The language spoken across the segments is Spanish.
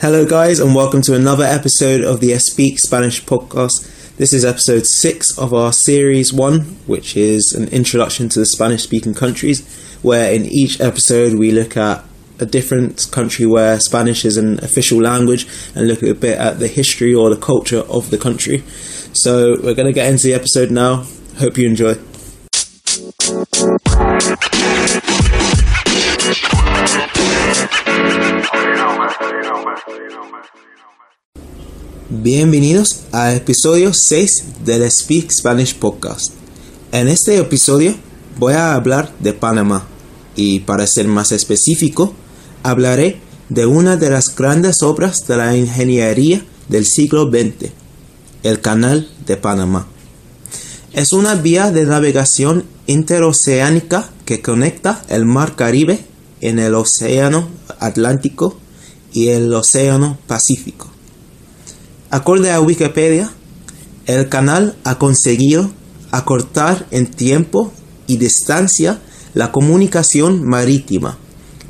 Hello, guys, and welcome to another episode of the Speak Spanish podcast. This is episode six of our series one, which is an introduction to the Spanish speaking countries, where in each episode we look at a different country where Spanish is an official language and look a bit at the history or the culture of the country. So, we're going to get into the episode now. Hope you enjoy. Bienvenidos al episodio 6 del Speak Spanish Podcast. En este episodio voy a hablar de Panamá y para ser más específico, hablaré de una de las grandes obras de la ingeniería del siglo XX, el Canal de Panamá. Es una vía de navegación interoceánica que conecta el Mar Caribe en el Océano Atlántico y el Océano Pacífico. Acorde a Wikipedia, el canal ha conseguido acortar en tiempo y distancia la comunicación marítima,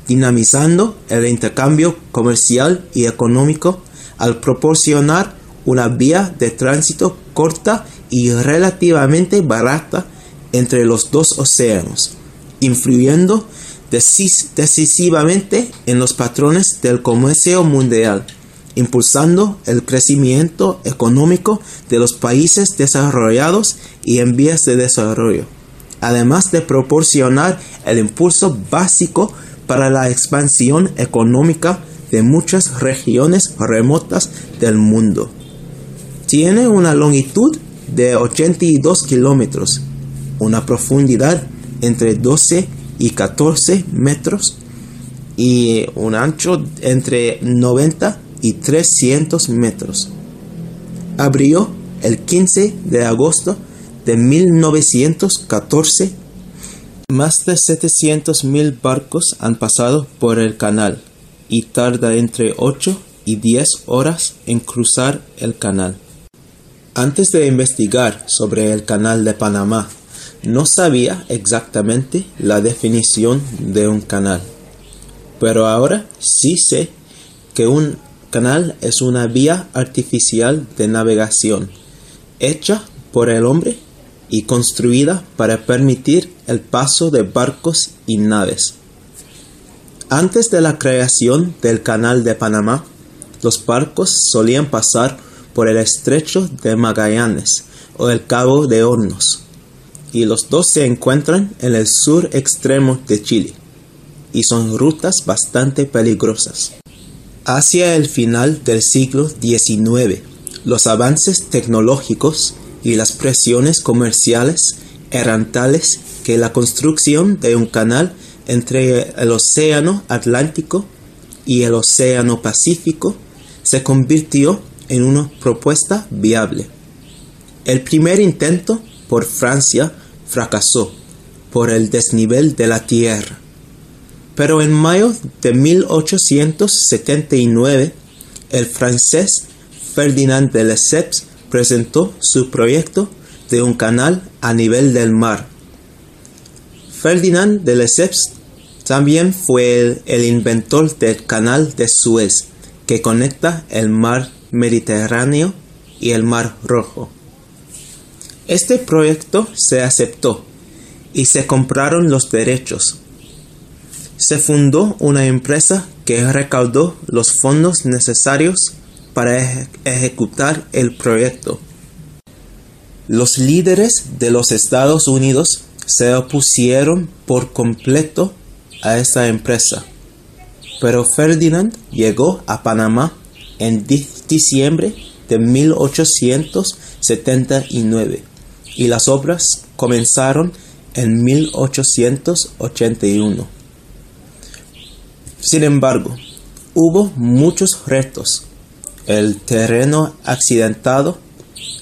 dinamizando el intercambio comercial y económico al proporcionar una vía de tránsito corta y relativamente barata entre los dos océanos, influyendo decisivamente en los patrones del comercio mundial impulsando el crecimiento económico de los países desarrollados y en vías de desarrollo, además de proporcionar el impulso básico para la expansión económica de muchas regiones remotas del mundo. Tiene una longitud de 82 kilómetros, una profundidad entre 12 y 14 metros y un ancho entre 90 y 300 metros. Abrió el 15 de agosto de 1914. Más de 700.000 barcos han pasado por el canal y tarda entre 8 y 10 horas en cruzar el canal. Antes de investigar sobre el canal de Panamá, no sabía exactamente la definición de un canal. Pero ahora sí sé que un canal es una vía artificial de navegación hecha por el hombre y construida para permitir el paso de barcos y naves. Antes de la creación del Canal de Panamá, los barcos solían pasar por el estrecho de Magallanes o el Cabo de Hornos, y los dos se encuentran en el sur extremo de Chile, y son rutas bastante peligrosas. Hacia el final del siglo XIX, los avances tecnológicos y las presiones comerciales eran tales que la construcción de un canal entre el Océano Atlántico y el Océano Pacífico se convirtió en una propuesta viable. El primer intento por Francia fracasó por el desnivel de la tierra pero en mayo de 1879, el francés Ferdinand de Lesseps presentó su proyecto de un canal a nivel del mar. Ferdinand de Lesseps también fue el, el, inventor del canal de Suez, que conecta el mar Mediterráneo y el mar Rojo. Este proyecto se aceptó y se compraron los derechos se fundó una empresa que recaudó los fondos necesarios para ejecutar el proyecto. Los líderes de los Estados Unidos se opusieron por completo a esta empresa, pero Ferdinand llegó a Panamá en diciembre de 1879 y las obras comenzaron en 1881. Sin embargo, hubo muchos retos. El terreno accidentado,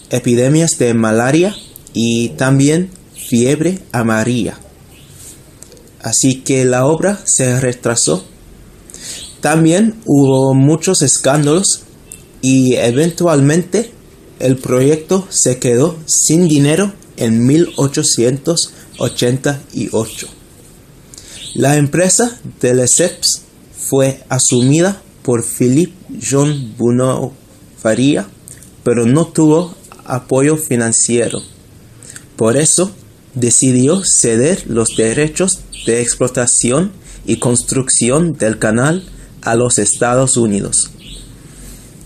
epidemias de malaria y también fiebre amarilla. Así que la obra se retrasó. También hubo muchos escándalos y eventualmente el proyecto se quedó sin dinero en 1888. La empresa de Lesseps fue asumida por Philippe Jean Bunau Faria, pero no tuvo apoyo financiero. Por eso decidió ceder los derechos de explotación y construcción del canal a los Estados Unidos.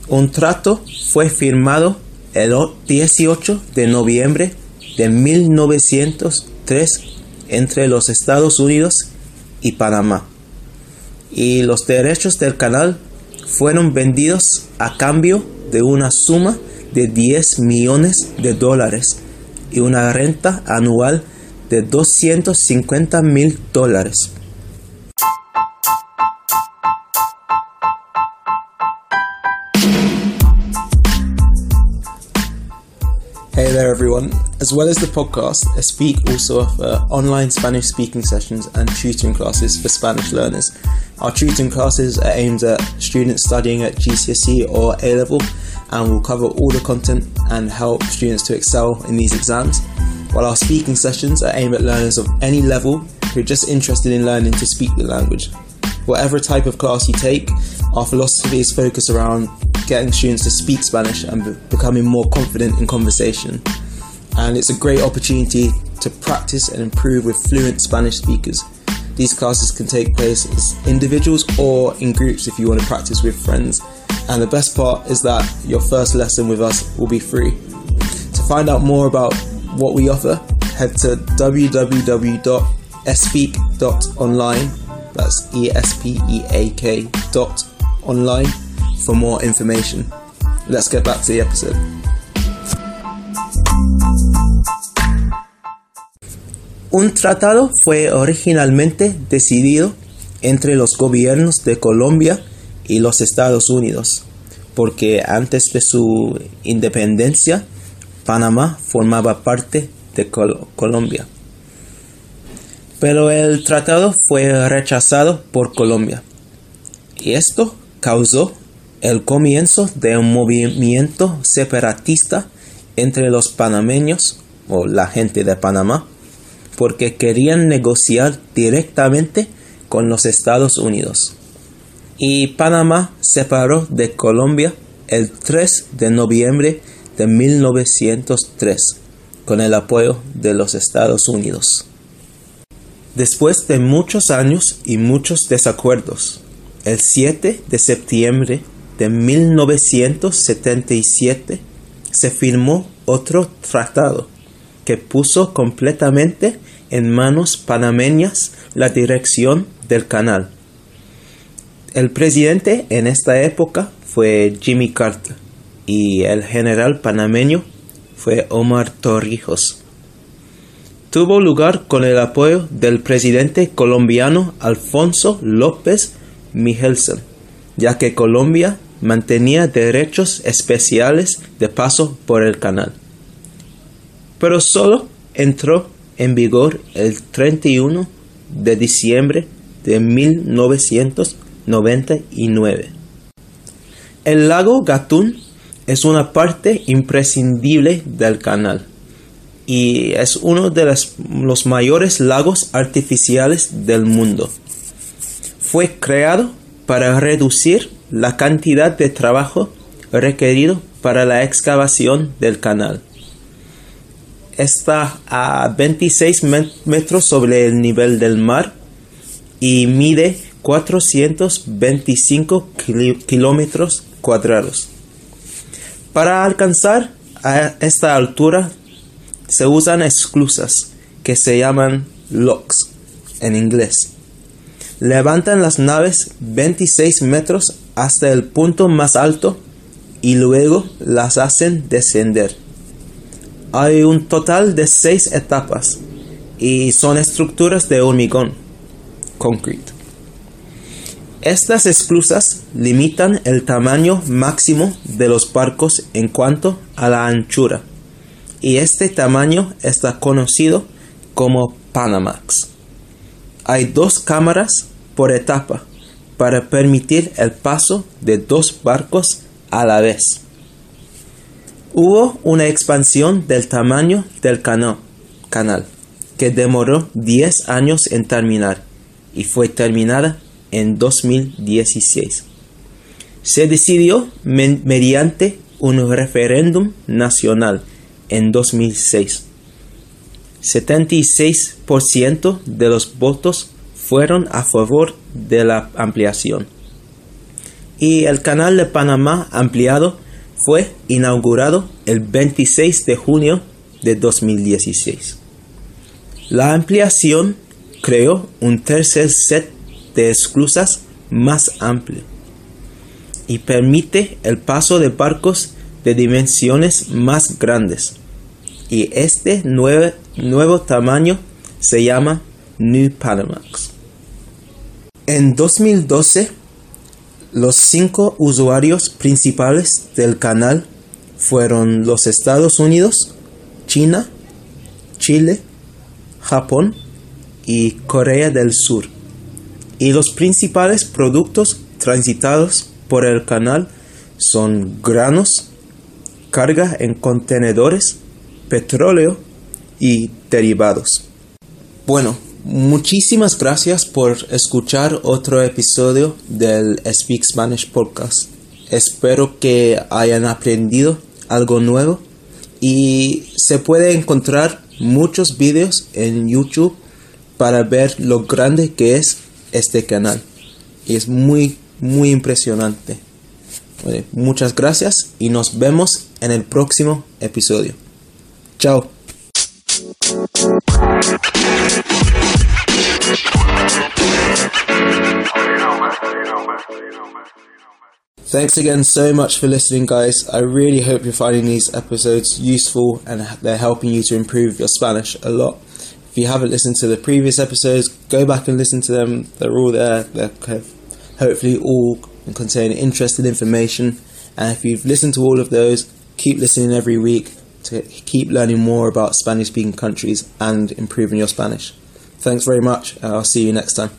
Un trato fue firmado el 18 de noviembre de 1903 entre los Estados Unidos y Panamá. Y los derechos del canal fueron vendidos a cambio de una suma de 10 millones de dólares y una renta anual de 250 mil dólares. Hey there, everyone. As well as the podcast, Speak also offer online Spanish speaking sessions and tutoring classes for Spanish learners. Our tutoring classes are aimed at students studying at GCSE or A level and will cover all the content and help students to excel in these exams. While our speaking sessions are aimed at learners of any level who are just interested in learning to speak the language. Whatever type of class you take, our philosophy is focused around getting students to speak Spanish and be- becoming more confident in conversation. And it's a great opportunity to practice and improve with fluent Spanish speakers. These classes can take place as individuals or in groups if you want to practice with friends. And the best part is that your first lesson with us will be free. To find out more about what we offer, head to www.espeak.online. That's E S P E A K dot online for more information. Let's get back to the episode. Un tratado fue originalmente decidido entre los gobiernos de Colombia y los Estados Unidos, porque antes de su independencia, Panamá formaba parte de Col- Colombia. Pero el tratado fue rechazado por Colombia, y esto causó el comienzo de un movimiento separatista entre los panameños o la gente de Panamá porque querían negociar directamente con los Estados Unidos. Y Panamá separó de Colombia el 3 de noviembre de 1903 con el apoyo de los Estados Unidos. Después de muchos años y muchos desacuerdos, el 7 de septiembre de 1977 se firmó otro tratado que puso completamente en manos panameñas la dirección del canal. El presidente en esta época fue Jimmy Carter y el general panameño fue Omar Torrijos. Tuvo lugar con el apoyo del presidente colombiano Alfonso López Michelsen, ya que Colombia mantenía derechos especiales de paso por el canal. Pero solo entró en vigor el 31 de diciembre de 1999. El lago Gatún es una parte imprescindible del canal y es uno de los, los mayores lagos artificiales del mundo. Fue creado para reducir la cantidad de trabajo requerido para la excavación del canal. Está a 26 metros sobre el nivel del mar y mide 425 kilómetros cuadrados. Para alcanzar a esta altura se usan esclusas que se llaman locks en inglés. Levantan las naves 26 metros hasta el punto más alto y luego las hacen descender. Hay un total de seis etapas y son estructuras de hormigón, concrete. Estas esclusas limitan el tamaño máximo de los barcos en cuanto a la anchura y este tamaño está conocido como Panamax. Hay dos cámaras por etapa para permitir el paso de dos barcos a la vez. Hubo una expansión del tamaño del canal que demoró 10 años en terminar y fue terminada en 2016. se decidió mediante un referéndum nacional en 2006. 76% de los votos fueron a favor de la ampliación. Y el canal de Panamá ampliado fue inaugurado el 26 de junio de 2016. La ampliación creó un tercer set de esclusas más amplio y permite el paso de barcos de dimensiones más grandes. Y este nuevo, nuevo tamaño se llama New Panamax. En 2012, los cinco usuarios principales del canal fueron los Estados Unidos, China, Chile, Japón y Corea del Sur. Y los principales productos transitados por el canal son granos, carga en contenedores, petróleo y derivados. Bueno, muchísimas gracias por escuchar otro episodio del Speak Spanish Podcast. Espero que hayan aprendido algo nuevo y se puede encontrar muchos vídeos en YouTube para ver lo grande que es este canal. Y es muy, muy impresionante. muchas gracias y nos vemos en el próximo episodio. Chao. Thanks again so much for listening, guys. I really hope you're finding these episodes useful and they're helping you to improve your Spanish a lot. If you haven't listened to the previous episodes, go back and listen to them. They're all there. They're hopefully all contain interesting information. And if you've listened to all of those, keep listening every week to keep learning more about Spanish speaking countries and improving your Spanish. Thanks very much. Uh, I'll see you next time.